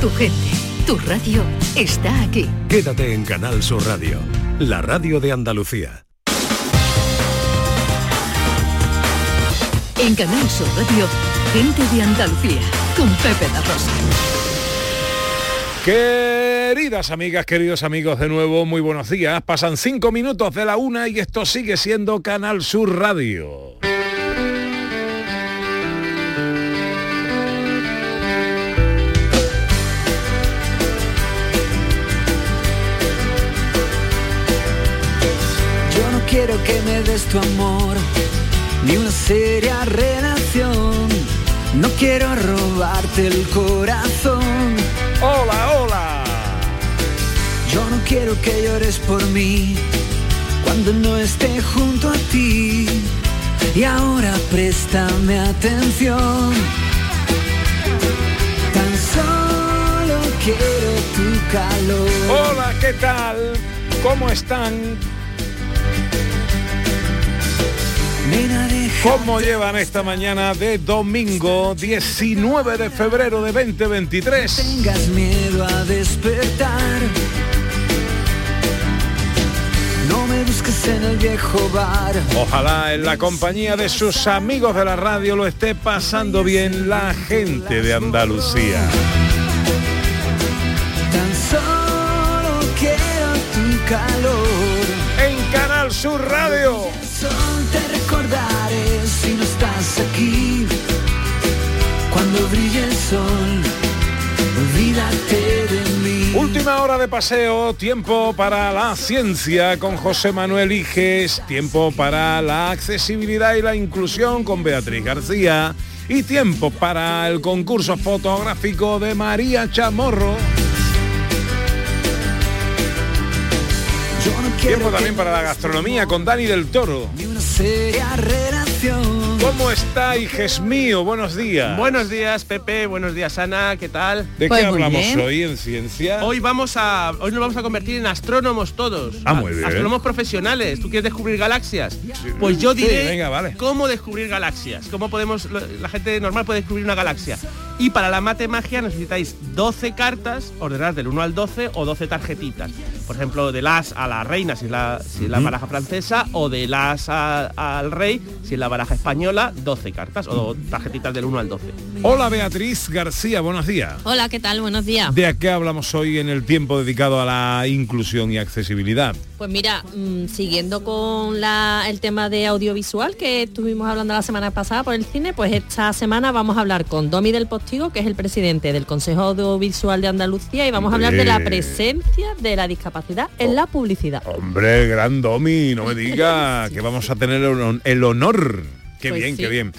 Tu gente, tu radio está aquí. Quédate en Canal Sur Radio, la radio de Andalucía. En Canal Sur Radio, gente de Andalucía, con Pepe La Rosa. Queridas amigas, queridos amigos, de nuevo, muy buenos días. Pasan cinco minutos de la una y esto sigue siendo Canal Sur Radio. Quiero que me des tu amor, ni una seria relación. No quiero robarte el corazón. Hola, hola. Yo no quiero que llores por mí cuando no esté junto a ti. Y ahora préstame atención. Tan solo quiero tu calor. Hola, ¿qué tal? ¿Cómo están? ¿Cómo llevan esta mañana de domingo 19 de febrero de 2023? tengas miedo a despertar. No me busques en el viejo bar. Ojalá en la compañía de sus amigos de la radio lo esté pasando bien la gente de Andalucía. Tan solo quiero tu calor. En Canal Sur Radio. Brille el sol, olvídate de mí. Última hora de paseo, tiempo para la ciencia con José Manuel Iges, tiempo para la accesibilidad y la inclusión con Beatriz García y tiempo para el concurso fotográfico de María Chamorro. Tiempo también para la gastronomía con Dani del Toro. ¿Cómo está, Iges mío? Buenos días. Buenos días, Pepe. Buenos días, Ana. ¿Qué tal? ¿De Pues qué hablamos bien. hoy en ciencia? Hoy vamos a hoy nos vamos a convertir en astrónomos todos. Ah, muy bien. Astrónomos profesionales. ¿Tú quieres descubrir galaxias? Pues yo diré Sí, venga, vale. cómo descubrir galaxias. Cómo podemos la gente normal puede descubrir una galaxia. Y para la mate magia necesitáis 12 cartas ordenadas del 1 al 12 o 12 tarjetitas. Por ejemplo, del as a la reina si es la, si es la baraja francesa o del as a- al rey si es la baraja española, 12 cartas o tarjetitas del 1 al 12. Hola Beatriz García, buenos días. Hola, ¿qué tal? Buenos días. ¿De qué hablamos hoy en el tiempo dedicado a la inclusión y accesibilidad? Pues mira, mm, siguiendo con la- el tema de audiovisual que estuvimos hablando la semana pasada por el cine, pues esta semana vamos a hablar con Domi del Postigo, que es el presidente del Consejo Audiovisual de Andalucía, y vamos a hablar de la presencia de la discapacidad en la publicidad. Hombre, gran Domi, no me diga que vamos a tener el hon- el honor. Qué Pues bien, sí. qué bien.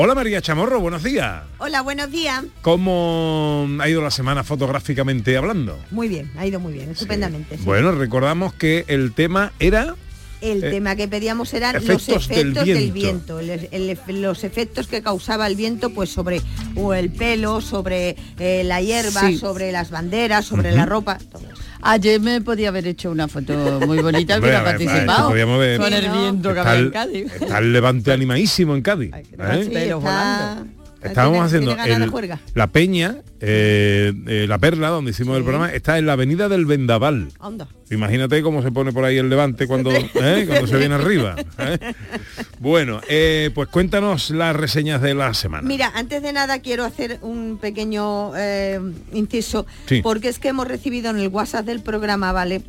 Hola María Chamorro, buenos días. Hola, buenos días. ¿Cómo ha ido la semana fotográficamente hablando? Muy bien, ha ido muy bien, estupendamente. sí. Bueno, recordamos que el tema era el eh, tema que pedíamos eran efectos los efectos del viento. viento, el- el- los efectos que causaba el viento pues sobre o el pelo, sobre eh, la hierba, Sí. sobre las banderas, sobre la ropa. todo eso. Ayer me podía haber hecho una foto muy bonita, hubiera participado. ver. Con el viento que está había en Cádiz. está el levante animadísimo en Cádiz. Ay, ¿eh? Sí. Estábamos haciendo el- la peña, eh, eh, la perla, donde hicimos el programa, está en la avenida del Vendaval. Onda. Imagínate cómo se pone por ahí el levante cuando, ¿eh? cuando se viene arriba. Bueno, pues cuéntanos las reseñas de la semana. Mira, antes de nada quiero hacer un pequeño inciso, Sí. porque es que hemos recibido en el WhatsApp del programa, ¿vale?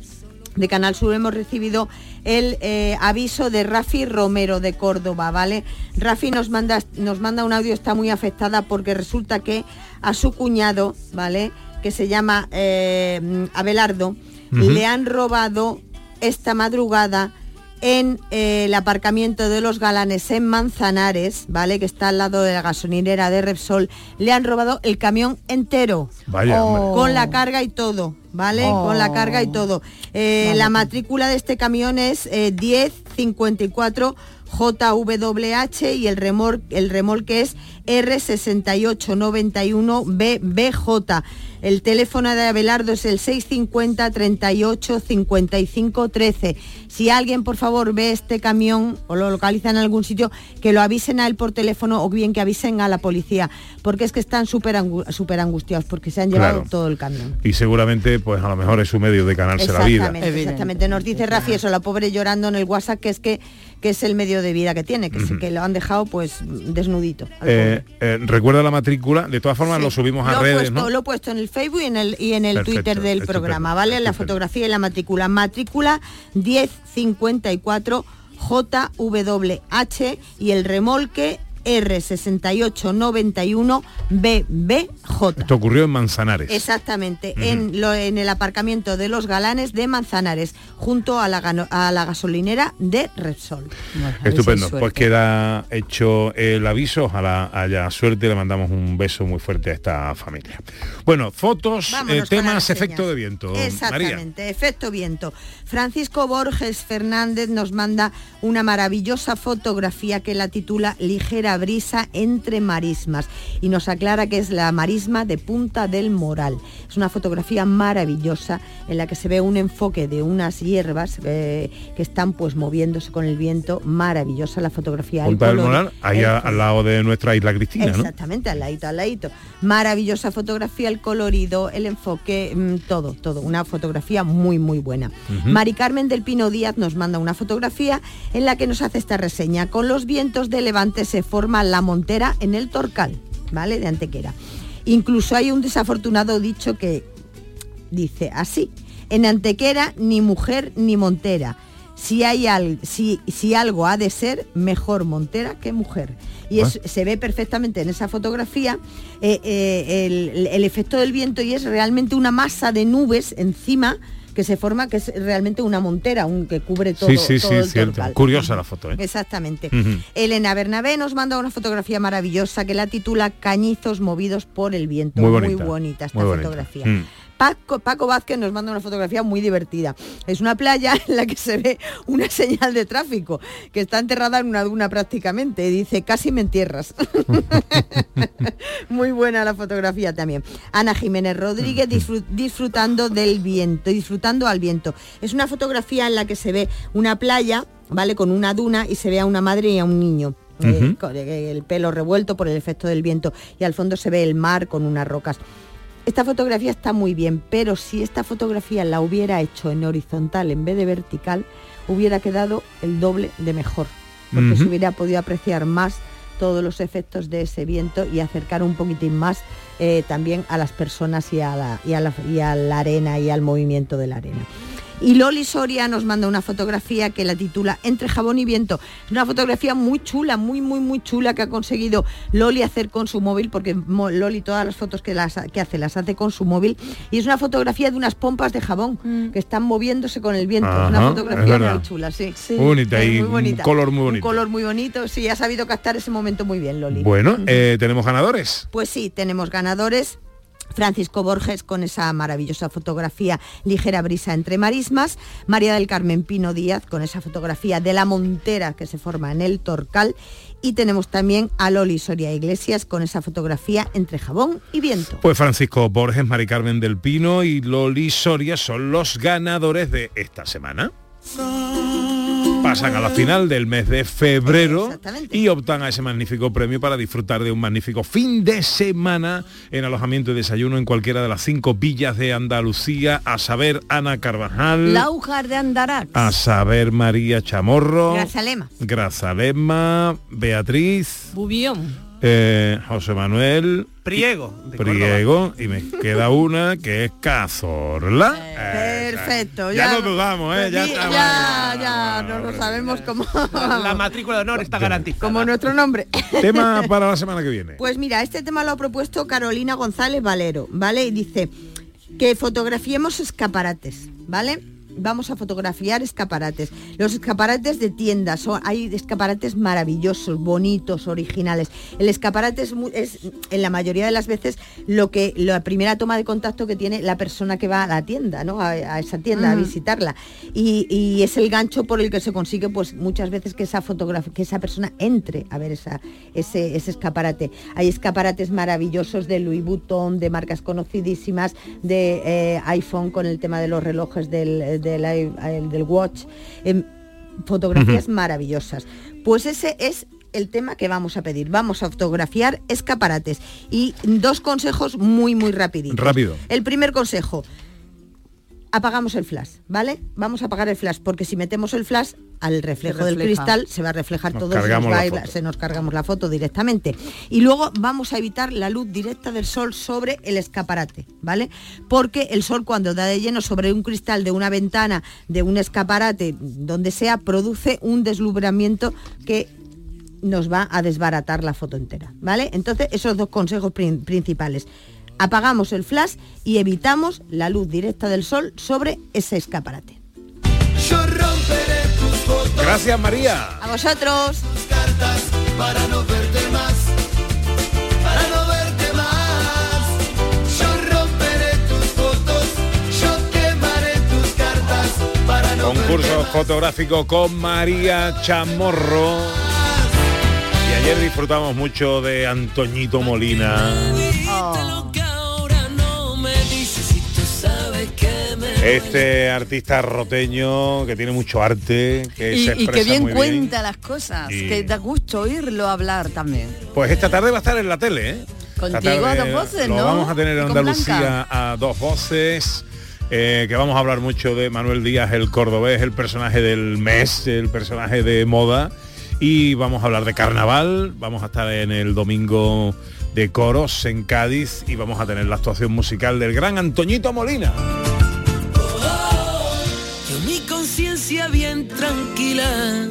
De Canal Sur hemos recibido el eh, aviso de Rafi Romero de Córdoba, ¿vale? Rafi nos manda, nos manda un audio, está muy afectada porque resulta que a su cuñado, ¿vale? Que se llama eh, Abelardo, le han robado esta madrugada en eh, el aparcamiento de los galanes en Manzanares, ¿vale? Que está al lado de la gasolinera de Repsol, le han robado el camión entero. Vaya, hombre. Con la carga y todo, ¿vale? Oh. Con la carga y todo. Eh, la matrícula de este camión es eh, 1054 JWH y el remolque, el remolque es R6891BBJ. El teléfono de Abelardo es el 650 38 55 13. Si alguien, por favor, ve este camión o lo localiza en algún sitio, que lo avisen a él por teléfono o bien que avisen a la policía, porque es que están súper angu- súper angustiados, porque se han llevado Claro. todo el camión. Y seguramente, pues a lo mejor es su medio de ganarse la vida. Exactamente, exactamente. Nos dice Rafi eso, la pobre llorando en el WhatsApp, que es que, que es el medio de vida que tiene, que, lo han dejado pues desnudito. al Eh, eh, recuerda la matrícula, de todas formas Sí. lo subimos a Lo redes, puesto, ¿no? Lo he puesto en el Facebook y en el, y en el Perfecto, Twitter del programa, ¿vale? La fotografía y la matrícula. Matrícula 1054 JWH y el remolque R6891 BBJ. Esto ocurrió en Manzanares. Exactamente, en, lo- en el aparcamiento de los galanes de Manzanares, junto a la, gano- a la gasolinera de Repsol. Estupendo, pues queda hecho el aviso, ojalá haya suerte, le mandamos un beso muy fuerte a esta familia. Bueno, fotos, eh, temas, efecto de viento. María. Exactamente, efecto viento. Francisco Borges Fernández nos manda una maravillosa fotografía que la titula Ligera brisa entre marismas y nos aclara que es la marisma de Punta del Moral. Es una fotografía maravillosa en la que se ve un enfoque de unas hierbas eh, que están pues moviéndose con el viento. Maravillosa la fotografía. Punta del Moral, ahí el al lado de nuestra isla Cristina, ¿no? Exactamente, al ladito, al ladito. Maravillosa fotografía, el colorido, el enfoque, mm, todo, todo. Una fotografía muy, muy buena. Ujú. Mari Carmen del Pino Díaz nos manda una fotografía en la que nos hace esta reseña. Con los vientos de levante se forma la montera en el Torcal, ¿vale? De Antequera. Incluso hay un desafortunado dicho que dice así, en Antequera ni mujer ni montera. Si, hay al, si, si algo ha de ser, mejor montera que mujer. Y es- se ve perfectamente en esa fotografía eh, eh, el, el efecto del viento y es realmente una masa de nubes encima que se forma, que es realmente una montera, un que cubre todo, sí, sí, todo sí, el cierto. Torcal. Curiosa la foto, ¿eh? Exactamente. Elena Bernabé nos manda una fotografía maravillosa que la titula Cañizos movidos por el viento. Muy bonita, esta muy bonita. fotografía. Mm. Paco, Paco Vázquez nos manda una fotografía muy divertida. Es una playa en la que se ve una señal de tráfico que está enterrada en una duna prácticamente. Y dice, casi me entierras. muy buena la fotografía también. Ana Jiménez Rodríguez disfru- disfrutando del viento, disfrutando al viento. Es una fotografía en la que se ve una playa, ¿vale? Con una duna y se ve a una madre y a un niño. eh, con el pelo revuelto por el efecto del viento y al fondo se ve el mar con unas rocas. Esta fotografía está muy bien, pero si esta fotografía la hubiera hecho en horizontal en vez de vertical, hubiera quedado el doble de mejor, porque se hubiera podido apreciar más todos los efectos de ese viento y acercar un poquitín más eh, también a las personas y a, la, y, a la, y a la arena y al movimiento de la arena. Y Loli Soria nos manda una fotografía que la titula Entre jabón y viento. Es una fotografía muy chula, muy, muy, muy chula que ha conseguido Loli hacer con su móvil, porque Loli todas las fotos que, las, que hace las hace con su móvil. Y es una fotografía de unas pompas de jabón que están moviéndose con el viento. Ajá, una fotografía muy chula, sí. Muy bonita y muy un bonita. color muy bonito. Un color muy bonito, sí, ha sabido captar ese momento muy bien, Loli. Bueno, eh, tenemos ganadores. Pues sí, tenemos ganadores. Francisco Borges con esa maravillosa fotografía Ligera brisa entre marismas, María del Carmen Pino Díaz con esa fotografía de la montera que se forma en el Torcal y tenemos también a Loli Soria Iglesias con esa fotografía entre jabón y viento. Pues Francisco Borges, Mari Carmen del Pino y Loli Soria son los ganadores de esta semana. Pasan a la final del mes de febrero y optan a ese magnífico premio para disfrutar de un magnífico fin de semana en alojamiento y desayuno en cualquiera de las cinco villas de Andalucía, a saber Ana Carvajal, Laujar de Andarax. a saber María Chamorro, Grazalema. Grazalema, Beatriz, Bubión. Eh, José Manuel, Priego. de Priego y me queda una que es Cazorla. Perfecto, Ya no dudamos, ¿eh? Ya estamos. ya, ya, no lo sabemos cómo. La, la matrícula de honor está garantizada. Como nuestro nombre. Tema para la semana que viene. Pues mira, este tema lo ha propuesto Carolina González Valero, ¿vale? Y dice que fotografiemos escaparates, ¿vale? Vamos a fotografiar escaparates. Los escaparates de tiendas, son, hay escaparates maravillosos, bonitos, originales. El escaparate es, es, en la mayoría de las veces lo que la primera toma de contacto que tiene la persona que va a la tienda, ¿no? A, a esa tienda a visitarla. Y, y es el gancho por el que se consigue, pues muchas veces que esa que esa persona entre a ver esa, ese, ese escaparate. Hay escaparates maravillosos de Louis Vuitton, de marcas conocidísimas, de eh, iPhone con el tema de los relojes del, del, i- el- del watch. em, fotografías maravillosas. Pues ese es el tema que vamos a pedir. Vamos a fotografiar escaparates. Y dos consejos muy, muy rapiditos. Rápido. El primer consejo, apagamos el flash, ¿vale? Vamos a apagar el flash, porque si metemos el flash al reflejo del cristal se va a reflejar Nos todo y se nos, va ir- se nos cargamos la foto directamente. Y luego vamos a evitar la luz directa del sol sobre el escaparate, ¿vale? Porque el sol cuando da de lleno sobre un cristal de una ventana, de un escaparate, donde sea, produce un deslumbramiento que nos va a desbaratar la foto entera, ¿vale? Entonces, esos dos consejos prin- principales. Apagamos el flash y evitamos la luz directa del sol sobre ese escaparate. Yo romperé tus fotos, Gracias María. A vosotros. cartas para no verte más, para no verte más. Yo romperé tus fotos, yo quemaré tus cartas para no Concurso fotográfico con María Chamorro. Y ayer disfrutamos mucho de Antoñito Molina. Este artista roteño que tiene mucho arte, que Y, se y que bien muy cuenta las cosas, Y- que da gusto oírlo hablar también. Pues esta tarde va a estar en la tele, ¿eh? Contigo a dos voces, lo ¿no? vamos a tener en Andalucía Blanca. a dos voces. eh, que vamos a hablar mucho de Manuel Díaz, el cordobés, el personaje del mes, el personaje de moda. Y vamos a hablar de carnaval. Vamos a estar en el domingo de coros en Cádiz y vamos a tener la actuación musical del gran Antoñito Molina. Tranquila.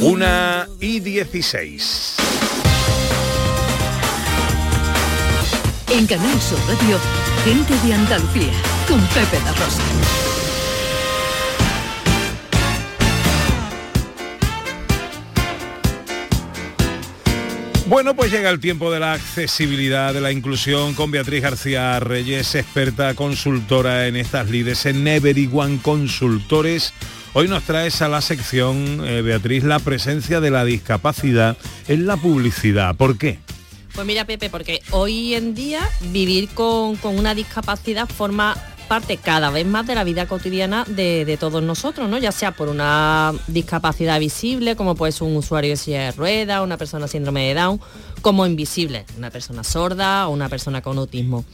Una y 16. En Canal Sur Radio, gente de Andalucía, con Pepe la Rosa. Bueno, pues llega el tiempo de la accesibilidad, de la inclusión con Beatriz García Reyes, experta consultora en estas lides en Everyone Consultores. Hoy nos traes a la sección, eh, Beatriz, la presencia de la discapacidad en la publicidad. ¿Por qué? Pues mira, Pepe, porque hoy en día vivir con, con una discapacidad forma parte cada vez más de la vida cotidiana de, todos nosotros, ¿no? Ya sea por una discapacidad visible, como puede ser un usuario de silla de ruedas, una persona síndrome de Down, como invisible, una persona sorda o una persona con autismo.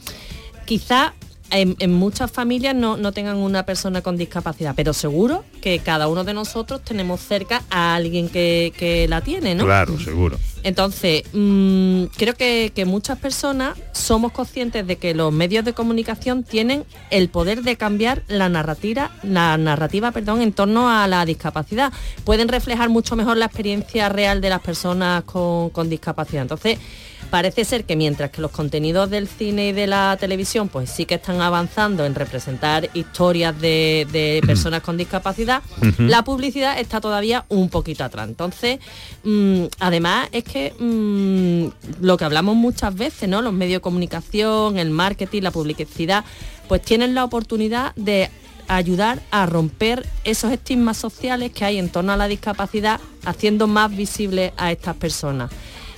Quizá en, en muchas familias no, no tengan una persona con discapacidad, pero seguro que cada uno de nosotros tenemos cerca a alguien que, que la tiene, ¿no? Claro, seguro. Entonces, mm, creo que, que muchas personas somos conscientes de que los medios de comunicación tienen el poder de cambiar la narrativa, la narrativa perdón, en torno a la discapacidad. Pueden reflejar mucho mejor la experiencia real de las personas con, con discapacidad. Entonces, parece ser que mientras que los contenidos del cine y de la televisión pues sí que están avanzando en representar historias de, de personas con discapacidad, la publicidad está todavía un poquito atrás. Entonces, mm, además es que mm, lo que hablamos muchas veces, ¿no? Los medios de comunicación, el marketing, la publicidad, pues tienen la oportunidad de ayudar a romper esos estigmas sociales que hay en torno a la discapacidad, haciendo más visible a estas personas.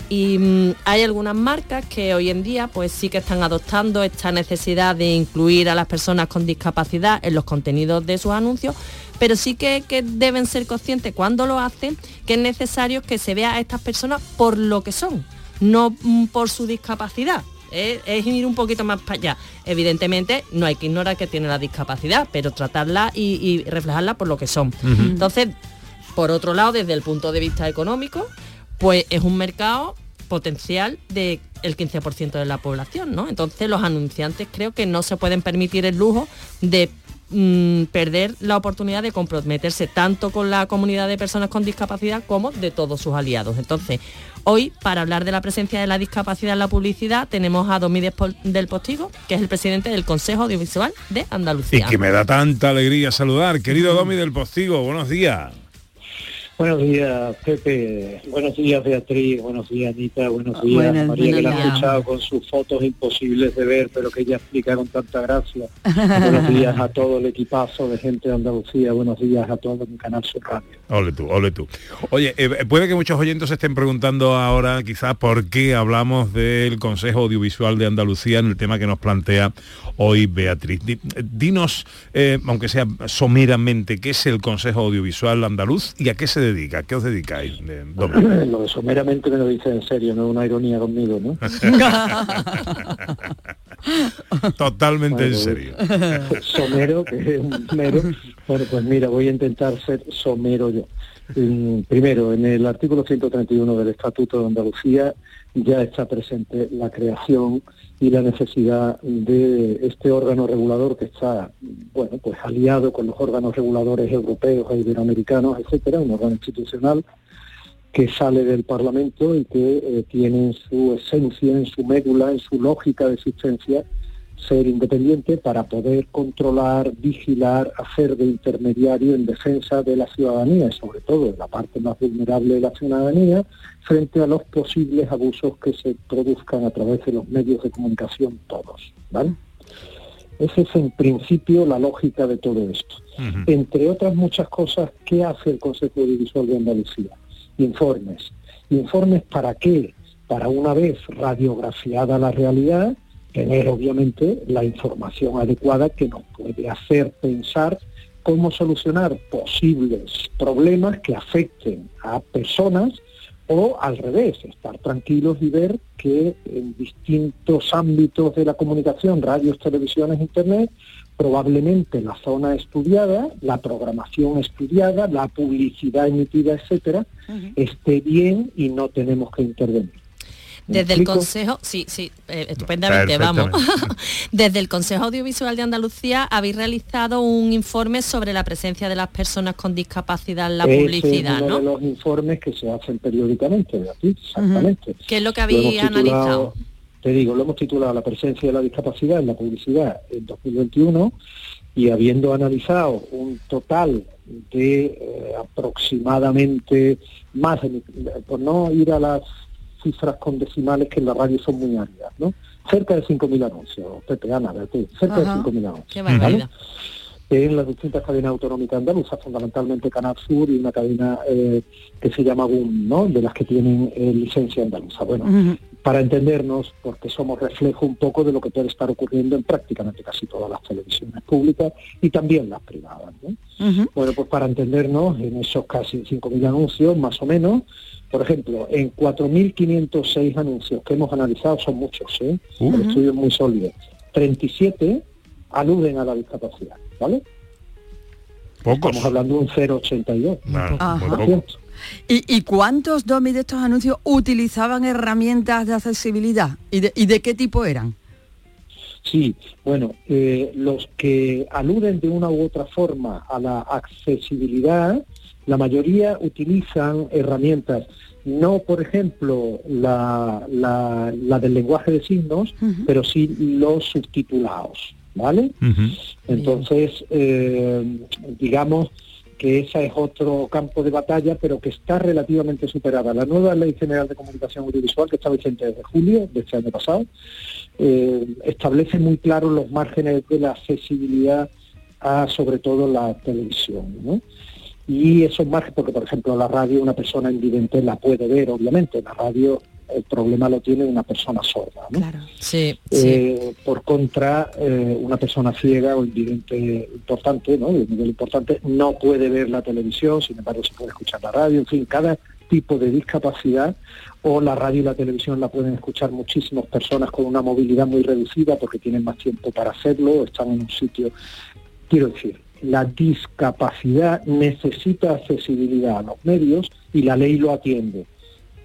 Y mm, hay algunas marcas que hoy en día pues sí que están adoptando esta necesidad de incluir a las personas con discapacidad en los contenidos de sus anuncios, pero sí que, que deben ser conscientes cuando lo hacen que es necesario que se vea a estas personas por lo que son, no mm, por su discapacidad. Es, ir un poquito más para allá. Evidentemente no hay que ignorar que tiene la discapacidad, pero tratarla y, y reflejarla por lo que son. Entonces, por otro lado, desde el punto de vista económico, pues es un mercado potencial del 15% de la población, ¿no? Entonces los anunciantes creo que no se pueden permitir el lujo de mm, perder la oportunidad de comprometerse tanto con la comunidad de personas con discapacidad como de todos sus aliados. Entonces, hoy, para hablar de la presencia de la discapacidad en la publicidad, tenemos a Despol- del Postigo, que es el presidente del Consejo Audiovisual de Y Andalucía. que me da tanta alegría saludar. Querido Domi del Postigo, buenos días. Buenos días, Pepe. Buenos días, Beatriz. Buenos días, Anita. Buenos días, Buenos María, que la he escuchado con sus fotos imposibles de ver, pero que ella explica con tanta gracia. Buenos días a todo el equipazo de gente de Andalucía. Buenos días a todo en Canal Sur Radio. Ole tú, ole tú. Oye, eh, puede que muchos oyentes se estén preguntando ahora quizás por qué hablamos del Consejo Audiovisual de Andalucía en el tema que nos plantea hoy Beatriz. Di- Dinos, eh, aunque sea someramente, qué es el Consejo Audiovisual Andaluz y a qué se dedica, ¿a qué os dedicáis? eh? Lo de someramente me lo dice en serio, no es una ironía conmigo, ¿no? Totalmente en serio. somero, que es un mero. Bueno, pues mira, voy a intentar ser somero yo. Primero, en el artículo 131 del Estatuto de Andalucía ya está presente la creación y la necesidad de este órgano regulador que está, bueno, pues aliado con los órganos reguladores europeos e iberoamericanos, etcétera, un órgano institucional que sale del Parlamento y que eh, tiene en su esencia, en su médula, en su lógica de existencia, ser independiente para poder controlar, vigilar, hacer de intermediario en defensa de la ciudadanía y sobre todo de la parte más vulnerable de la ciudadanía frente a los posibles abusos que se produzcan a través de los medios de comunicación todos. ¿vale? Esa es en principio la lógica de todo esto. Entre otras muchas cosas, ¿qué hace el Consejo Audiovisual de Andalucía? Informes. ¿Informes para qué? Para una vez radiografiada la realidad, tener obviamente la información adecuada que nos puede hacer pensar cómo solucionar posibles problemas que afecten a personas o al revés, estar tranquilos y ver que en distintos ámbitos de la comunicación, radios, televisiones, internet, probablemente la zona estudiada, la programación estudiada, la publicidad emitida, etcétera, esté bien y no tenemos que intervenir. ¿Me Desde el? Consejo, sí, sí, eh, estupendamente, vamos. Desde el Consejo Audiovisual de Andalucía habéis realizado un informe sobre la presencia de las personas con discapacidad en la Ese publicidad, es uno ¿no? de los informes que se hacen periódicamente, Beatriz, exactamente. ¿Qué es lo que habéis analizado? Te digo, lo hemos titulado La presencia de la discapacidad en la publicidad en 2021 y habiendo analizado un total de eh, aproximadamente más, de, por no ir a las cifras con decimales que en la radio son muy áridas, ¿no? Cerca de 5.000 anuncios, Pepe, Ana, Beatriz, cerca Ajá. de 5.000 anuncios. Qué barbaridad. en las distintas cadenas autonómicas andaluzas, fundamentalmente Canal Sur y una cadena eh, que se llama GUM, ¿no? de las que tienen eh, licencia andaluza. Bueno, para entendernos, porque somos reflejo un poco de lo que puede estar ocurriendo en prácticamente casi todas las televisiones públicas y también las privadas. ¿no? Bueno, pues para entendernos, en esos casi 5.000 anuncios, más o menos, por ejemplo, en 4.506 anuncios que hemos analizado, son muchos, ¿eh? Uh. el estudio es muy sólido, 37 aluden a la discapacidad, ¿vale? Pocos. Estamos hablando de un 0,82. Ajá. por ciento. ¿Y, y cuántos, Domi, de estos anuncios utilizaban herramientas de accesibilidad? ¿Y de, y de qué tipo eran? Sí, bueno, eh, los que aluden de una u otra forma a la accesibilidad, la mayoría utilizan herramientas, no por ejemplo la, la- la del lenguaje de signos, pero sí los subtitulados, ¿vale? Entonces, eh, digamos que ese es otro campo de batalla, pero que está relativamente superada. La nueva Ley General de Comunicación Audiovisual, que está vigente desde julio de este año pasado, eh, establece muy claros los márgenes de la accesibilidad a, sobre todo, la televisión. ¿no? Y esos márgenes, porque por ejemplo la radio una persona invidente la puede ver, obviamente, la radio el problema lo tiene una persona sorda. ¿no? Sí, Eh, por contra, eh, una persona ciega o invidente importante, ¿no? de nivel importante, no puede ver la televisión, sin embargo se puede escuchar la radio, en fin, cada tipo de discapacidad o la radio y la televisión la pueden escuchar muchísimas personas con una movilidad muy reducida porque tienen más tiempo para hacerlo, o están en un sitio. Quiero decir, la discapacidad necesita accesibilidad a los medios y la ley lo atiende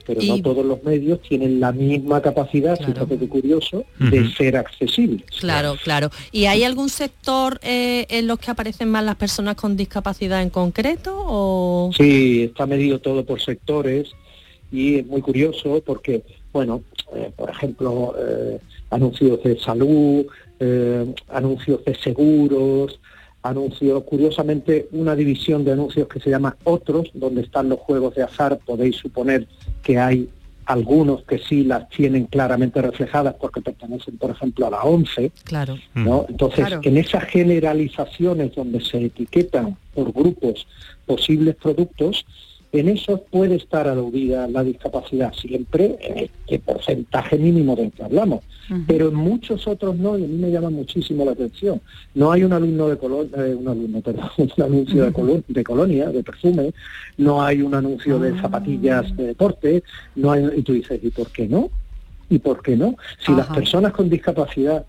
pero Y- no todos los medios tienen la misma capacidad, fíjate qué curioso, de ser accesibles. Claro, claro. ¿Y hay algún sector eh, en los que aparecen más las personas con discapacidad en concreto? O... Sí, está medido todo por sectores y es muy curioso porque, bueno, eh, por ejemplo, eh, anuncios de salud, eh, anuncios de seguros, anuncios, curiosamente, una división de anuncios que se llama otros, donde están los juegos de azar, podéis suponer que hay algunos que sí las tienen claramente reflejadas porque pertenecen, por ejemplo, a la 11, Claro. ¿no? Entonces, Claro. en esas generalizaciones donde se etiquetan por grupos posibles productos, en esos puede estar aludida la discapacidad, siempre en este porcentaje mínimo del que hablamos. Pero en muchos otros no, y a mí me llama muchísimo la atención. No hay un alumno de colonia, un alumno, perdón, un anuncio de, colo- de colonia, de perfume, no hay un anuncio de zapatillas de deporte, no hay, y tú dices, ¿y por qué no? ¿Y por qué no? Si las personas con discapacidad,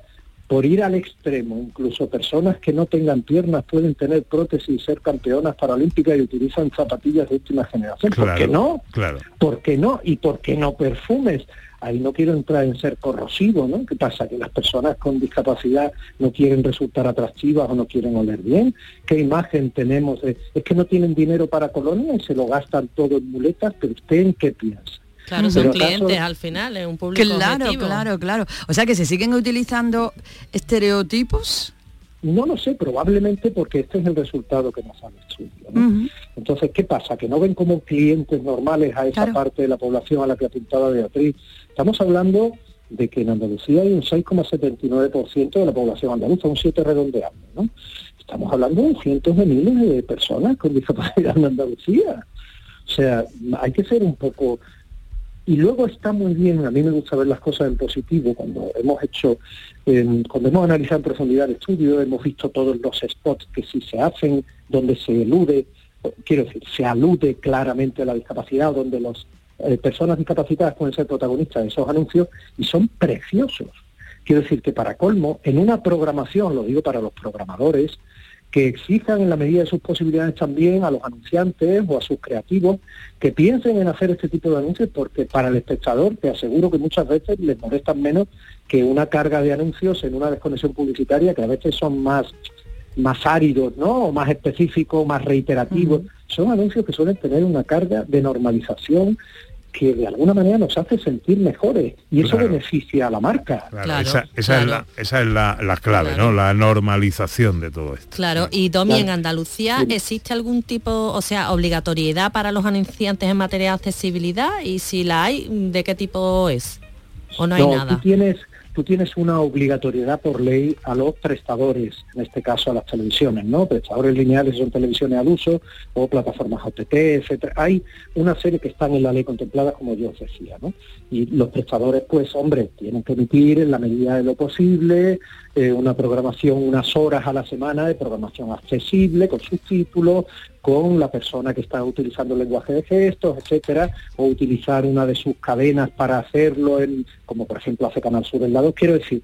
por ir al extremo, incluso personas que no tengan piernas pueden tener prótesis y ser campeonas paralímpicas y utilizan zapatillas de última generación. ¿Por qué no? Claro. ¿Por qué no? ¿Y por qué no perfumes? Ahí no quiero entrar en ser corrosivo, ¿no? ¿Qué pasa? Que las personas con discapacidad no quieren resultar atractivas o no quieren oler bien. ¿Qué imagen tenemos? de- es que no tienen dinero para colonia y se lo gastan todo en muletas, pero usted en qué piensa? Claro, son Pero clientes al final, es un público Claro, objetivo. claro, claro. O sea que se siguen utilizando estereotipos. No lo sé, probablemente porque este es el resultado que nos han estudio. ¿no? Entonces, ¿qué pasa? Que no ven como clientes normales a esa Claro. parte de la población a la que apuntaba Beatriz. Estamos hablando de que en Andalucía hay un 6,79% de la población andaluza, un 7 redondeando, ¿no? Estamos hablando de cientos de miles de personas con discapacidad en Andalucía. O sea, hay que ser un poco y luego está muy bien, a mí me gusta ver las cosas en positivo, cuando hemos hecho, eh, cuando hemos analizado en profundidad el estudio, hemos visto todos los spots que sí se hacen, donde se elude, quiero decir, se alude claramente a la discapacidad, donde las personas discapacitadas pueden ser protagonistas de esos anuncios y son preciosos. Quiero decir que para colmo, en una programación, lo digo para los programadores, que exijan en la medida de sus posibilidades también a los anunciantes o a sus creativos que piensen en hacer este tipo de anuncios porque para el espectador te aseguro que muchas veces les molestan menos que una carga de anuncios en una desconexión publicitaria que a veces son más más áridos, ¿no? O más específicos, más reiterativos. Son anuncios que suelen tener una carga de normalización que de alguna manera nos hace sentir mejores y eso Claro. beneficia a la marca. Claro, esa, esa es, la, esa es la, la clave, ¿no? La normalización de todo esto. Claro, y Domi, en Claro. Andalucía existe algún tipo, o sea, obligatoriedad para los anunciantes en materia de accesibilidad y si la hay, ¿de qué tipo es? ¿O no hay Tú nada? tienes, tú tienes una obligatoriedad por ley a los prestadores, en este caso a las televisiones, ¿no? Prestadores lineales son televisiones al uso o plataformas OTT, etcétera. Hay una serie que están en la ley contemplada, como yo os decía, ¿no? Y los prestadores, pues, hombre, tienen que emitir en la medida de lo posible eh, una programación, unas horas a la semana de programación accesible, con subtítulos, con la persona que está utilizando el lenguaje de gestos, etcétera, o utilizar una de sus cadenas para hacerlo, en, como por ejemplo hace Canal Sur en la 2. Quiero decir,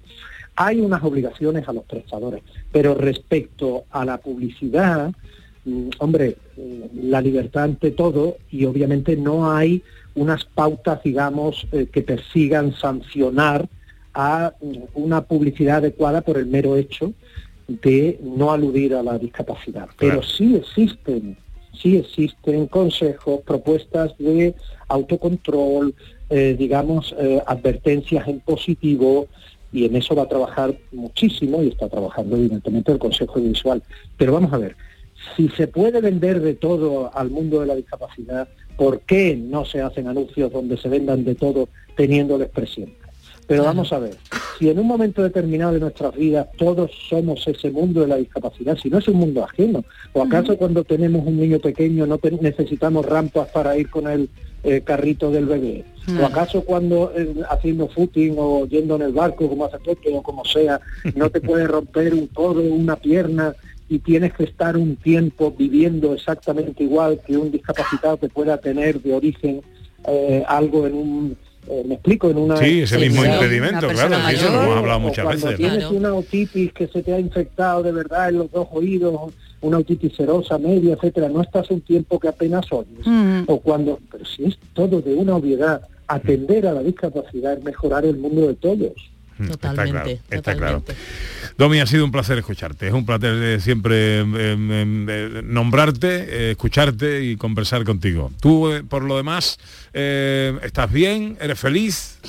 hay unas obligaciones a los prestadores, pero respecto a la publicidad, mm, hombre, mm, la libertad ante todo y obviamente no hay unas pautas, digamos, eh, que persigan sancionar a mm, una publicidad adecuada por el mero hecho de no aludir a la discapacidad. Pero sí existen, sí existen consejos, propuestas de autocontrol, eh, digamos, eh, advertencias en positivo, y en eso va a trabajar muchísimo, y está trabajando evidentemente el Consejo Visual. Pero vamos a ver, si se puede vender de todo al mundo de la discapacidad, ¿por qué no se hacen anuncios donde se vendan de todo teniendo la Pero vamos a ver, si en un momento determinado de nuestras vidas todos somos ese mundo de la discapacidad, si no es un mundo ajeno, o acaso cuando tenemos un niño pequeño no necesitamos rampas para ir con el eh, carrito del bebé, Mm. o acaso cuando eh, haciendo footing o yendo en el barco como hace Pepe o como sea, no te puede romper un codo, una pierna y tienes que estar un tiempo viviendo exactamente igual que un discapacitado que pueda tener de origen eh, algo en un eh, me explico en una Sí, ese mismo impedimento, claro, eso lo hemos hablado muchas cuando veces. tienes Claro. una otitis que se te ha infectado de verdad en los dos oídos una otitis serosa media, etcétera, no estás un tiempo que apenas oyes. Mm. O cuando, pero si es todo de una obviedad, atender a la discapacidad es mejorar el mundo de todos. Mm, Totalmente, Está claro, está claro. Domi, ha sido un placer escucharte. Es un placer eh, siempre em, em, em, eh, nombrarte, eh, escucharte y conversar contigo. Tú, eh, por lo demás, eh, ¿estás bien? ¿Eres feliz?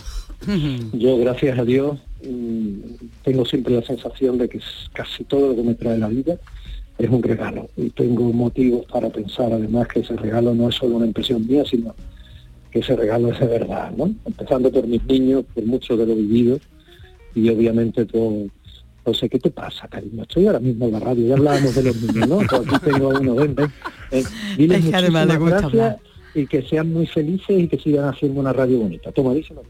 Yo, gracias a Dios, mm, tengo siempre la sensación de que es casi todo lo que me trae la vida es un regalo. Y tengo motivos para pensar además que ese regalo no es solo una impresión mía, sino que ese regalo es de verdad, ¿no? Empezando por mis niños, por mucho de lo vivido, y obviamente por... No sé, ¿qué te pasa, cariño? Estoy ahora mismo en la radio, ya hablábamos de los niños, ¿no? Pues aquí tengo a uno, ven, ven. Eh, diles Es que además le muchísimas gusta gracias y que sean muy felices y que sigan haciendo una radio bonita. Toma, díselo.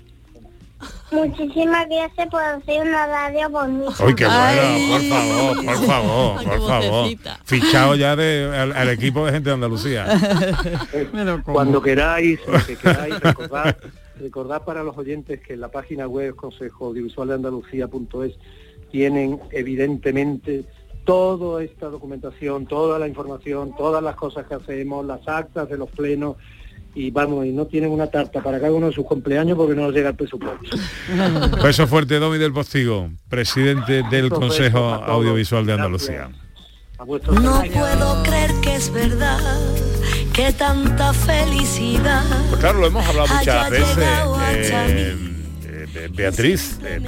Muchísimas gracias por hacer una radio bonita. ¡Ay, qué bueno! Ay. Por favor, por favor, por favor. Fichado ya de, al, al equipo de gente de Andalucía. Cuando queráis, que queráis, recordad, recordad para los oyentes que en la página web Consejo Audiovisual de Andalucía.es tienen evidentemente toda esta documentación, toda la información, todas las cosas que hacemos, las actas de los plenos y vamos, y no tienen una tarta para cada uno de sus cumpleaños porque no nos llega el presupuesto. Beso fuerte, Domi del Postigo, presidente del Consejo. Audiovisual de. Andalucía. No puedo creer que es verdad que tanta felicidad. Pues claro, lo hemos hablado muchas veces, eh, eh, Beatriz. eh,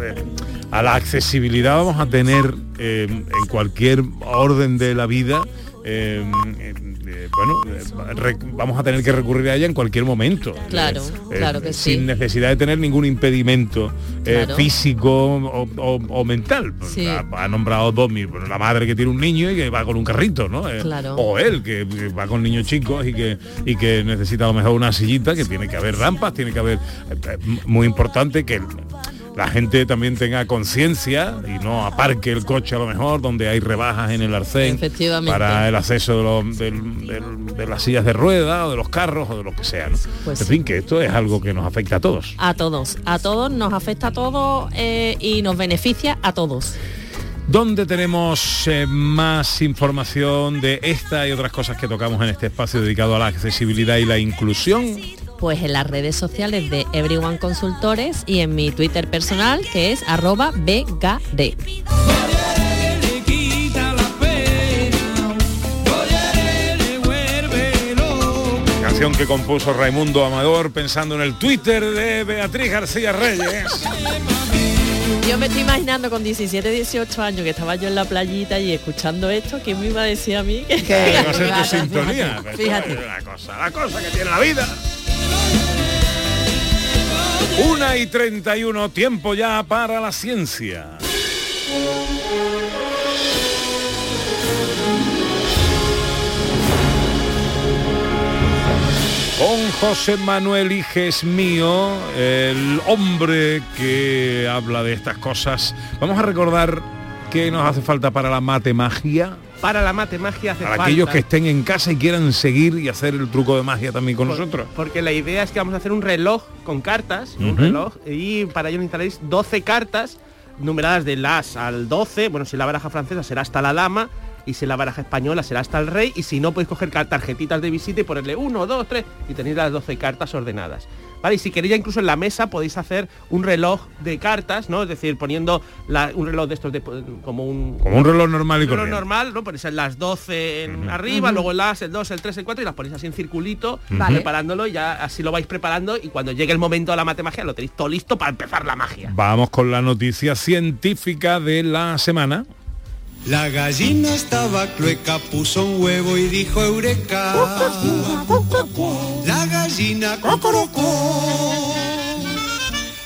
eh, a la accesibilidad vamos a tener en cualquier orden de la vida. Eh, bueno, eh, vamos a tener que recurrir a ella en cualquier momento. Claro, Eh, claro que sí. Sin necesidad de tener ningún impedimento eh, Claro. físico o, o- o mental. Sí. Ha, ha nombrado bueno, la madre que tiene un niño y que va con un carrito, ¿no? Claro. O él, que, que va con niños chicos y que, y que necesita a lo mejor una sillita, que tiene que haber rampas, tiene que haber... muy importante que... el- la gente también tenga conciencia y no aparque el coche a lo mejor donde hay rebajas en el arcén para el acceso de, los- las sillas de rueda o de los carros o de lo que sea. ¿no? Pues en sí. fin, que esto es algo que nos afecta a todos. A todos, a todos, nos afecta a todos eh, y nos beneficia a todos. ¿Dónde tenemos eh, más información de esta y otras cosas que tocamos en este espacio dedicado a la accesibilidad y la inclusión? Pues en las redes sociales de Everyone Consultores y en mi Twitter personal que es arroba BGD. Canción que compuso Raimundo Amador pensando en el Twitter de Beatriz García Reyes. Yo me estoy imaginando con 17, 18 años que estaba yo en la playita y escuchando esto, ¿quién me iba a decir a mí? Que, va a ser tu sintonía. fíjate, fíjate. La cosa, la cosa que tiene la vida. Una y 31, tiempo ya para la ciencia. Con José Manuel Iges mío, el hombre que habla de estas cosas. Vamos a recordar qué nos hace falta para la matemagia. Para la mate magia hace Para falta. aquellos que estén en casa y quieran seguir y hacer el truco de magia también con Por- nosotros. Porque la idea es que vamos a hacer un reloj con cartas, un reloj, y para ello necesitaréis 12 cartas numeradas del as al 12. Bueno, si la baraja francesa será hasta la dama, y si la baraja española será hasta el rey, y si no podéis coger tarjetitas de visita y ponerle 1, 2, 3, y tenéis las 12 cartas ordenadas. Vale, y si queréis ya incluso en la mesa podéis hacer un reloj de cartas, ¿no? Es decir, poniendo la- un reloj de estos de, como un Como un reloj normal y un reloj normal, ¿no? Ponéis las 12 en arriba, luego el as, el 2, el 3, el 4 y las ponéis así en circulito, Vale. preparándolo y ya así lo vais preparando y cuando llegue el momento de la matemagia lo tenéis todo listo para empezar la magia. Vamos con la noticia científica de la semana. La gallina estaba clueca, puso un huevo y dijo eureka. La gallina cocorocó.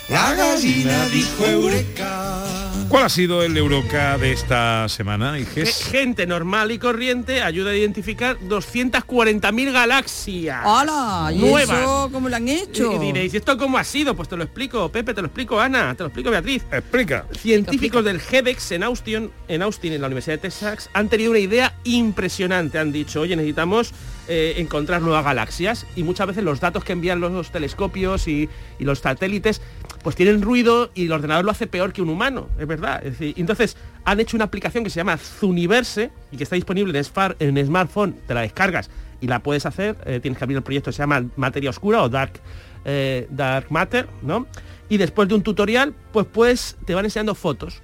La gallina dijo eureka. ¿Cuál ha sido el Euroca de esta semana, Ge- Iges? Gente normal y corriente ayuda a identificar 240.000 galaxias. ¡Hala! ¿Y Nuevas. eso cómo lo han hecho? Y diréis, ¿y esto cómo ha sido? Pues te lo explico, Pepe, te lo explico, Ana, te lo explico, Beatriz. Explica. Científicos del GEDEX en Austin, en Austin, en la Universidad de Texas, han tenido una idea impresionante. Han dicho, oye, necesitamos eh, encontrar nuevas galaxias y muchas veces los datos que envían los telescopios y, y los satélites, pues pues tienen ruido y el ordenador lo hace peor que un humano, es verdad. Entonces han hecho una aplicación que se llama Zuniverse y que está disponible en, en smartphone, te la descargas y la puedes hacer, eh, tienes que abrir el proyecto, se llama Materia Oscura o Dark, eh, Dark Matter, ¿no? Y después de un tutorial, pues puedes, te van enseñando fotos.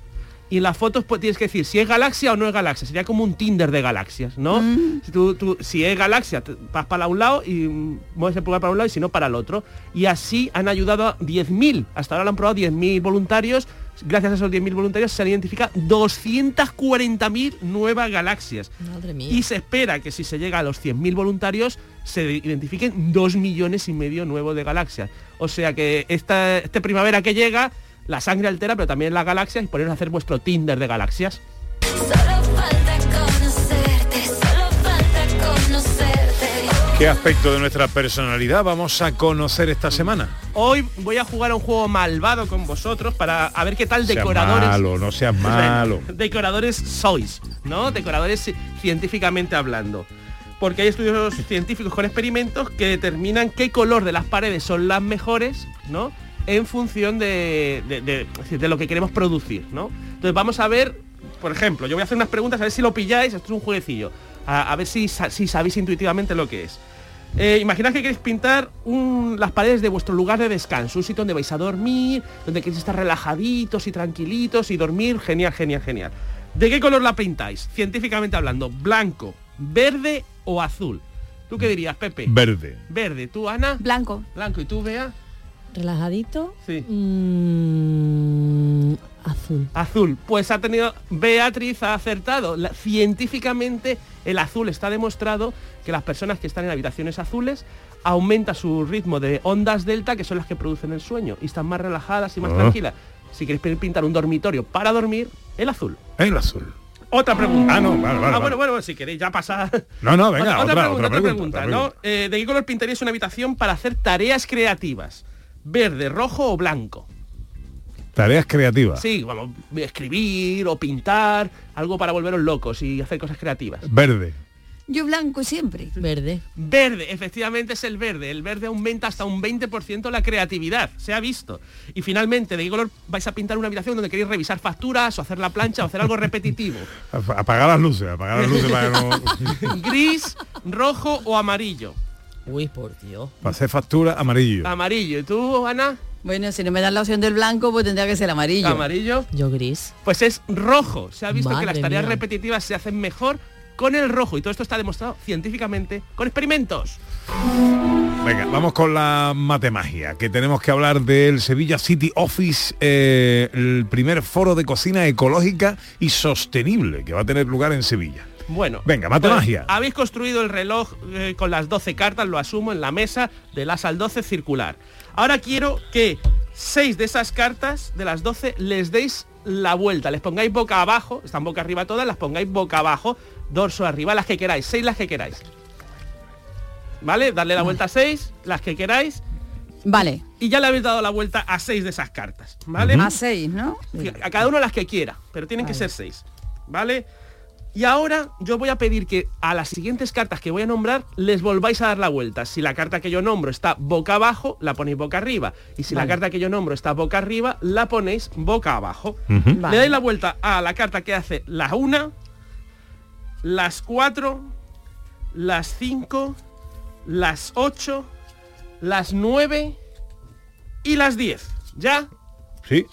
Y en las fotos pues, tienes que decir si es galaxia o no es galaxia. Sería como un Tinder de galaxias, ¿no? Si, tú- tú- si es galaxia, vas para un lado y mm, mueves el pulgar para un lado y si no para el otro. Y así han ayudado a 10.000. Hasta ahora lo han probado 10.000 voluntarios. Gracias a esos 10.000 voluntarios se han identificado 240.000 nuevas galaxias. Madre mía. Y se espera que si se llega a los 100.000 voluntarios se identifiquen 2 millones y medio nuevos de galaxias. O sea que esta, este primavera que llega, la sangre altera, pero también las galaxias y poneros a hacer vuestro Tinder de galaxias. Conocerte, solo falta conocerte. ¿Qué aspecto de nuestra personalidad vamos a conocer esta semana? Hoy voy a jugar a un juego malvado con vosotros para a ver qué tal decoradores. malo, no seas malo. decoradores sois, ¿no? Decoradores ci- científicamente hablando. Porque hay estudios científicos con experimentos que determinan qué color de las paredes son las mejores, ¿no? En función de, de- lo que queremos producir, ¿no? Entonces vamos a ver, por ejemplo, yo voy a hacer unas preguntas a ver si lo pilláis, esto es un jueguecillo, a, a ver si, si sabéis intuitivamente lo que es. Eh, imaginad que queréis pintar un- las paredes de vuestro lugar de descanso, un sitio donde vais a dormir, donde queréis estar relajaditos y tranquilitos y dormir, genial, genial, genial. ¿De qué color la pintáis? Científicamente hablando, blanco, verde o azul. ¿Tú qué dirías, Pepe? Verde. Verde. ¿Tú, Ana? Blanco. Blanco. ¿Y tú, Bea? Relajadito. Sí. Mm, azul. Azul. Pues ha tenido... Beatriz ha acertado. La- científicamente el azul está demostrado que las personas que están en habitaciones azules aumenta su ritmo de ondas delta, que son las que producen el sueño, y están más relajadas y más Ah. tranquilas. Si queréis pin- pintar un dormitorio para dormir, el azul. El azul. Otra pregunta. Ah, no, vale, vale, Ah, vale. bueno, bueno, si queréis ya pasar. No, no, venga, otra, otra, pregunta, otra otra pregunta, ¿no? Eh, ¿De qué color pintaríais una habitación para hacer tareas creativas? ¿Verde, rojo o blanco? Tareas creativas. Sí, vamos, escribir o pintar, algo para volveros locos y hacer cosas creativas. Verde. Yo blanco siempre. Verde. Verde, efectivamente es el verde. El verde aumenta hasta un 20% la creatividad, se ha visto. Y finalmente, ¿de qué color vais a pintar una habitación donde queréis revisar facturas o hacer la plancha o hacer algo repetitivo? Ap- Apagar las luces, apagar las luces para, que no- Gris, rojo o amarillo. Uy, por Dios. para hacer factura amarillo. Amarillo. ¿Y tú, Ana? Bueno, si no me dan la opción del blanco, pues tendría que ser amarillo. Amarillo. Yo gris. Pues es rojo. Se ha visto que las tareas mía. repetitivas se hacen mejor con el rojo. Y todo esto está demostrado científicamente con experimentos. Venga, vamos con la matemagia, que tenemos que hablar del Sevilla City Office, eh, el primer foro de cocina ecológica y sostenible que va a tener lugar en Sevilla. Bueno. Venga, matemagia. pues, habéis construido el reloj eh, con las 12 cartas, lo asumo, en la mesa del as al 12 circular. Ahora quiero que seis de esas cartas, de las 12, les deis la vuelta. Les pongáis boca abajo, están boca arriba todas, las pongáis boca abajo, dorso arriba, las que queráis, seis las que queráis. ¿Vale? Darle la vuelta a seis, las que queráis. Vale. Y ya le habéis dado la vuelta a seis de esas cartas. ¿Vale? A seis, ¿no? A cada uno las que quiera, pero tienen que ser seis. ¿Vale? Y ahora yo voy a pedir que a las siguientes cartas que voy a nombrar les volváis a dar la vuelta. Si la carta que yo nombro está boca abajo, la ponéis boca arriba. Y si la carta que yo nombro está boca arriba, la ponéis boca abajo. Vale. Le dais la vuelta a la carta que hace la una, las cuatro, las cinco, las ocho, las nueve y las diez. ¿Ya? Sí.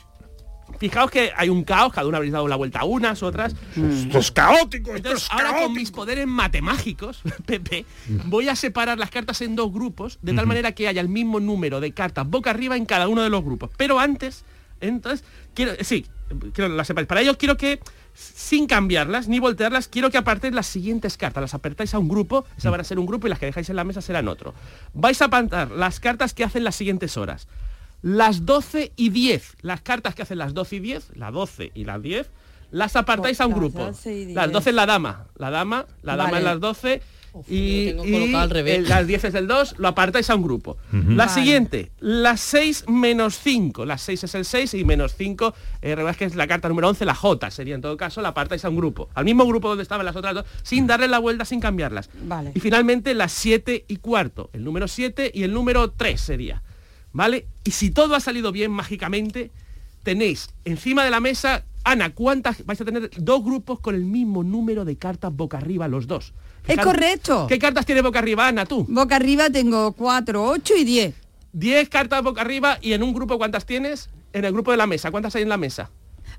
Fijaos que hay un caos, cada una habréis dado la vuelta a unas, otras. Esto es caótico, esto Entonces, es ahora con mis poderes matemágicos, Pepe, voy a separar las cartas en dos grupos, de tal manera que haya el mismo número de cartas boca arriba en cada uno de los grupos. Pero antes, entonces, quiero, sí, quiero las sepáis. Para ello quiero que, sin cambiarlas ni voltearlas, quiero que apartéis las siguientes cartas. Las apertáis a un grupo, esas van a ser un grupo y las que dejáis en la mesa serán otro. Vais a apartar las cartas que hacen las siguientes horas. Las 12 y 10, las cartas que hacen las 12 y 10, la 12 y las 10, las apartáis a un Las grupo. 12 y Las 10. 12 es la dama, la dama, la dama Vale. es las 12 y, lo tengo y colocado al revés. el- las 10 es del 2, lo apartáis a un grupo. La Vale. siguiente, las 6 menos 5, las 6 es el 6 y menos 5, eh, que es la carta número 11, la J sería en todo caso, la apartáis a un grupo, al mismo grupo donde estaban las otras dos, sin darle la vuelta, sin cambiarlas. Vale. Y finalmente las 7 y cuarto, el número 7 y el número 3 sería. ¿Vale? Y si todo ha salido bien mágicamente, tenéis encima de la mesa, Ana, ¿cuántas vais a tener? Dos grupos con el mismo número de cartas boca arriba los dos. ¿Qué Es correcto. ¿Qué cartas tiene boca arriba, Ana, tú? Boca arriba tengo 4, 8 y 10. 10 cartas boca arriba y en un grupo ¿cuántas tienes? En el grupo de la mesa, ¿cuántas hay en la mesa?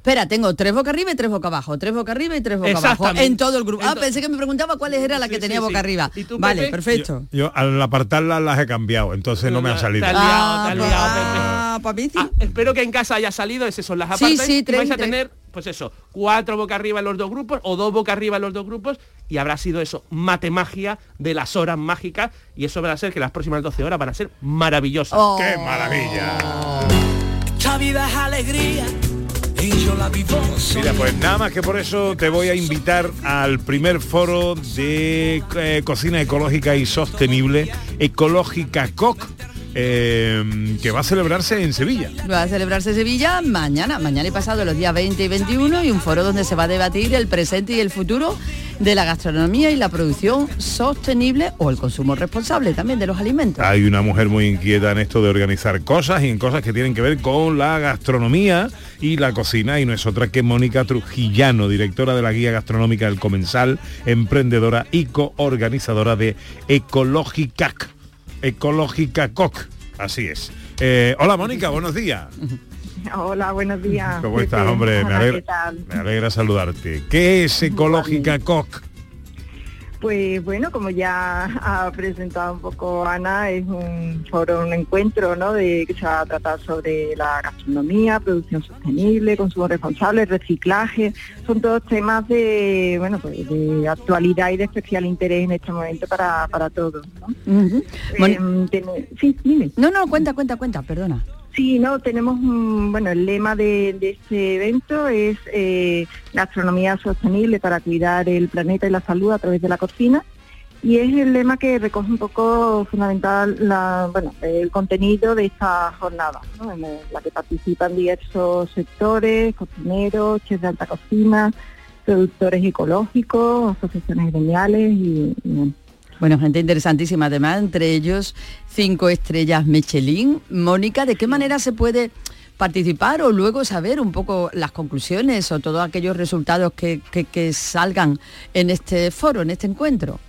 Espera, tengo tres boca arriba y tres boca abajo, tres boca arriba y tres boca abajo. En todo el grupo. Ah, pensé que me preguntaba cuáles era la que Sí, tenía sí, boca sí. arriba. ¿Y tú, vale, Pepe? perfecto. Yo al apartarlas las he cambiado, entonces no me ha salido. Te has liado, Ah, te has liado, ah, a mí sí. Ah, espero que en casa haya salido, ese son las Sí, apartáis sí, y vais a tener, pues eso, cuatro boca arriba en los dos grupos o dos boca arriba en los dos grupos y habrá sido eso, matemagia de las horas mágicas y eso va a ser que las próximas 12 horas van a ser maravillosas. Oh. ¡Qué maravilla! Esta vida es alegría Mira, pues nada más que por eso te voy a invitar al primer foro de eh, cocina ecológica y sostenible, Ecológica COC, eh, que va a celebrarse en Sevilla. Va a celebrarse Sevilla mañana, mañana y pasado los días 20 y 21 y un foro donde se va a debatir el presente y el futuro de la gastronomía y la producción sostenible o el consumo responsable también de los alimentos. Hay una mujer muy inquieta en esto de organizar cosas y en cosas que tienen que ver con la gastronomía y la cocina y no es otra que Mónica Trujillano, directora de la Guía Gastronómica del Comensal, emprendedora y coorganizadora de Ecológicac. Ecológica Coc. Así es. Eh, hola Mónica, buenos días. Hola, buenos días. ¿Cómo Pepe. estás, hombre? Me alegra, ¿qué tal? me alegra saludarte. ¿Qué es Ecológica Coc? Pues bueno, como ya ha presentado un poco Ana, es un foro, un encuentro, ¿no? De que se va a tratar sobre la gastronomía, producción sostenible, consumo responsable, reciclaje. Son todos temas de, bueno, pues de actualidad y de especial interés en este momento para, para todos, ¿no? Em, ten- sí, dime. No, no, cuenta, cuenta, cuenta, perdona. Sí, no, tenemos, bueno, el lema de, este evento es eh, gastronomía sostenible para cuidar el planeta y la salud a través de la cocina. Y es el lema que recoge un poco fundamental la, bueno, el contenido de esta jornada, ¿no? en la que participan diversos sectores, cocineros, chefs de alta cocina, productores ecológicos, asociaciones gremiales y bueno, gente interesantísima además, entre ellos cinco estrellas Michelin. Mónica, ¿de qué manera se puede participar o luego saber un poco las conclusiones o todos aquellos resultados que, que- que salgan en este foro, en este encuentro?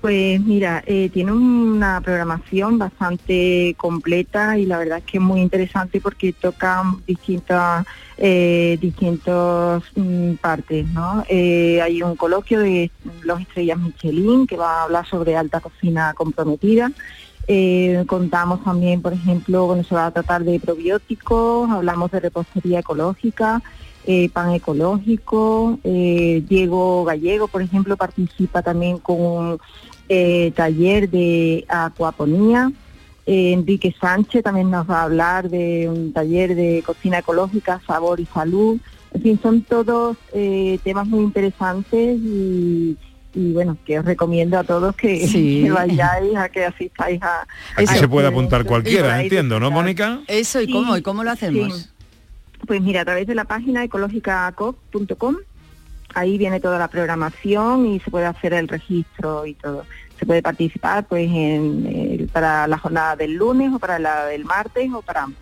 Pues mira, eh, tiene una programación bastante completa y la verdad es que es muy interesante porque tocan distintas eh, distintas mm, partes, ¿no? Eh, hay un coloquio de los estrellas Michelin que va a hablar sobre alta cocina comprometida. Eh, contamos también, por ejemplo, bueno, se va a tratar de probióticos, hablamos de repostería ecológica, eh, pan ecológico. eh, Diego Gallego, por ejemplo, participa también con un eh, taller de acuaponía. Eh, Enrique Sánchez también nos va a hablar de un taller de cocina ecológica, sabor y salud. En fin, son todos eh, temas muy interesantes y, y, bueno, que os recomiendo a todos que, Sí. que vayáis a que asistáis a... Aquí a se puede apuntar cualquiera, entiendo, ¿no. Mónica? Eso, ¿y Sí, cómo? ¿Y cómo lo hacemos? sí. Pues mira, a través de la página ecológicacop.com, ahí viene toda la programación y se puede hacer el registro y todo. Se puede participar pues en, el- para la jornada del lunes o para la del martes o para ambos.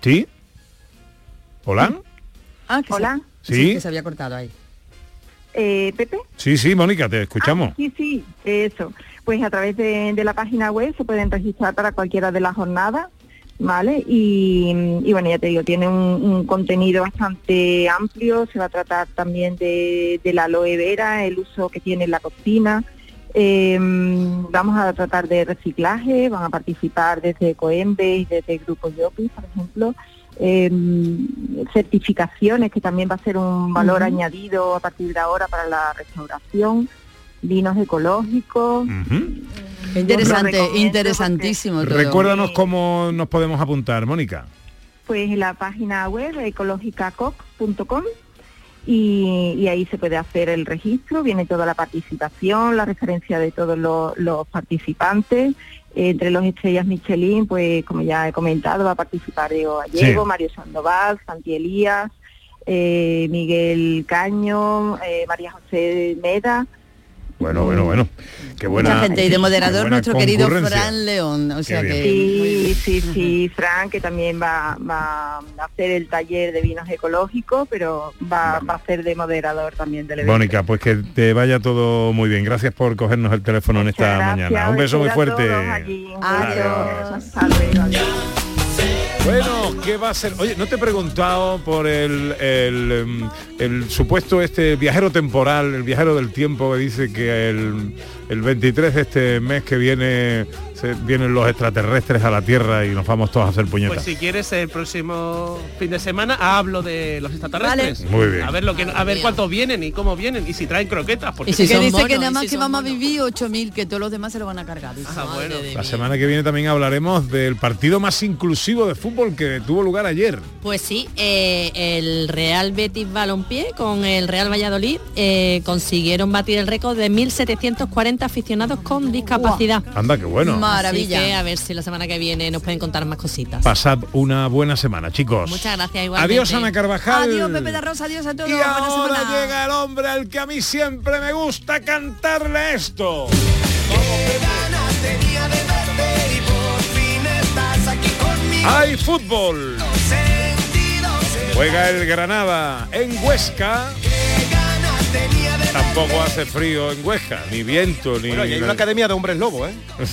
¿Sí? ¿Hola? Ah, que se- Hola, Sí. que se había cortado ahí. eh, Pepe. Sí, sí, Mónica, te escuchamos. Ah, sí, sí, eso. Pues a través de, de la página web se pueden registrar para cualquiera de las jornadas, ¿vale? Y, y bueno, ya te digo, tiene un, un contenido bastante amplio, se va a tratar también de, de la aloe vera, el uso que tiene en la cocina. Eh, vamos a tratar de reciclaje, van a participar desde Coembes, desde Grupo Yopis, por ejemplo. Eh, certificaciones, que también va a ser un valor añadido a partir de ahora para la restauración, vinos ecológicos. Interesante, interesantísimo todo. Recuérdanos cómo nos podemos apuntar, Mónica. Pues en la página web ecológicacoc.com y, y ahí se puede hacer el registro, viene toda la participación, la referencia de todos los, los participantes. Entre los estrellas Michelin, pues como ya he comentado, va a participar Diego Gallego, Sí. Mario Sandoval, Santi Elías, eh, Miguel Caño, eh, María José Meda, Bueno, bueno, bueno. Qué buena. Mucha gente y de moderador nuestro querido. Fran León. O sea que Sí, sí, sí, Fran, que también va, va a hacer el taller de vinos ecológicos, pero va, va a ser de moderador también del evento. Mónica, pues que te vaya todo muy bien. Gracias por cogernos el teléfono en esta Gracias, mañana. Un beso muy fuerte. allí. Un adiós. Bueno, ¿qué va a ser? Oye, ¿no te he preguntado por el, el, em, supuesto este viajero temporal, el viajero del tiempo que dice que el, el 23 de este mes que viene se- vienen los extraterrestres a la Tierra y nos vamos todos a hacer puñetas? Pues si quieres el próximo fin de semana hablo de los extraterrestres. Vale. Muy bien. A ver lo que a ver cuántos vienen y cómo vienen y si traen croquetas. Porque que dice que nada más que vamos a vivir 8.000, que todos los demás se lo van a cargar. dice. La semana que viene también hablaremos del partido más inclusivo de fútbol que tuvo lugar ayer. Pues sí, eh, el Real Betis Balompié con el Real Valladolid eh, consiguieron batir el récord de 1.740 aficionados con discapacidad. Anda, qué bueno. Así que a ver si la semana que viene nos pueden contar más cositas. Pasad una buena semana, chicos. Muchas gracias igualmente. Adiós, Ana Carvajal. Adiós, Pepe de Rosa, adiós a todos. Y Buena ahora semana. llega el hombre al que a mí siempre me gusta cantarle esto. ¡Hay fútbol! Juega el Granada en Huesca. Tampoco hace frío en Huesca, ni viento, ni... Bueno, y hay una academia de hombres lobo, ¿eh?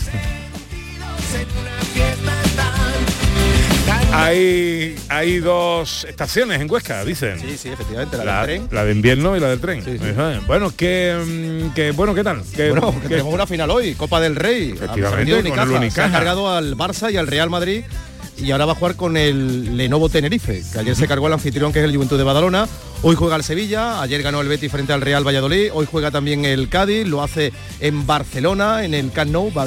hay, hay dos estaciones en Huesca, dicen. Sí, sí, efectivamente, la, La, del tren. la de invierno y la del tren. Bueno, que, mm, que bueno, ¿qué tal? Que, Bueno, que que- tenemos una final hoy, Copa del Rey. Efectivamente, con el. Se ha cargado al Barça y al Real Madrid y ahora va a jugar con el Lenovo Tenerife, que ayer se cargó al anfitrión que es el Juventud de Badalona. Hoy juega el Sevilla, ayer ganó el Betis frente al Real Valladolid, hoy juega también el Cádiz, lo hace en Barcelona, en el Camp Nou.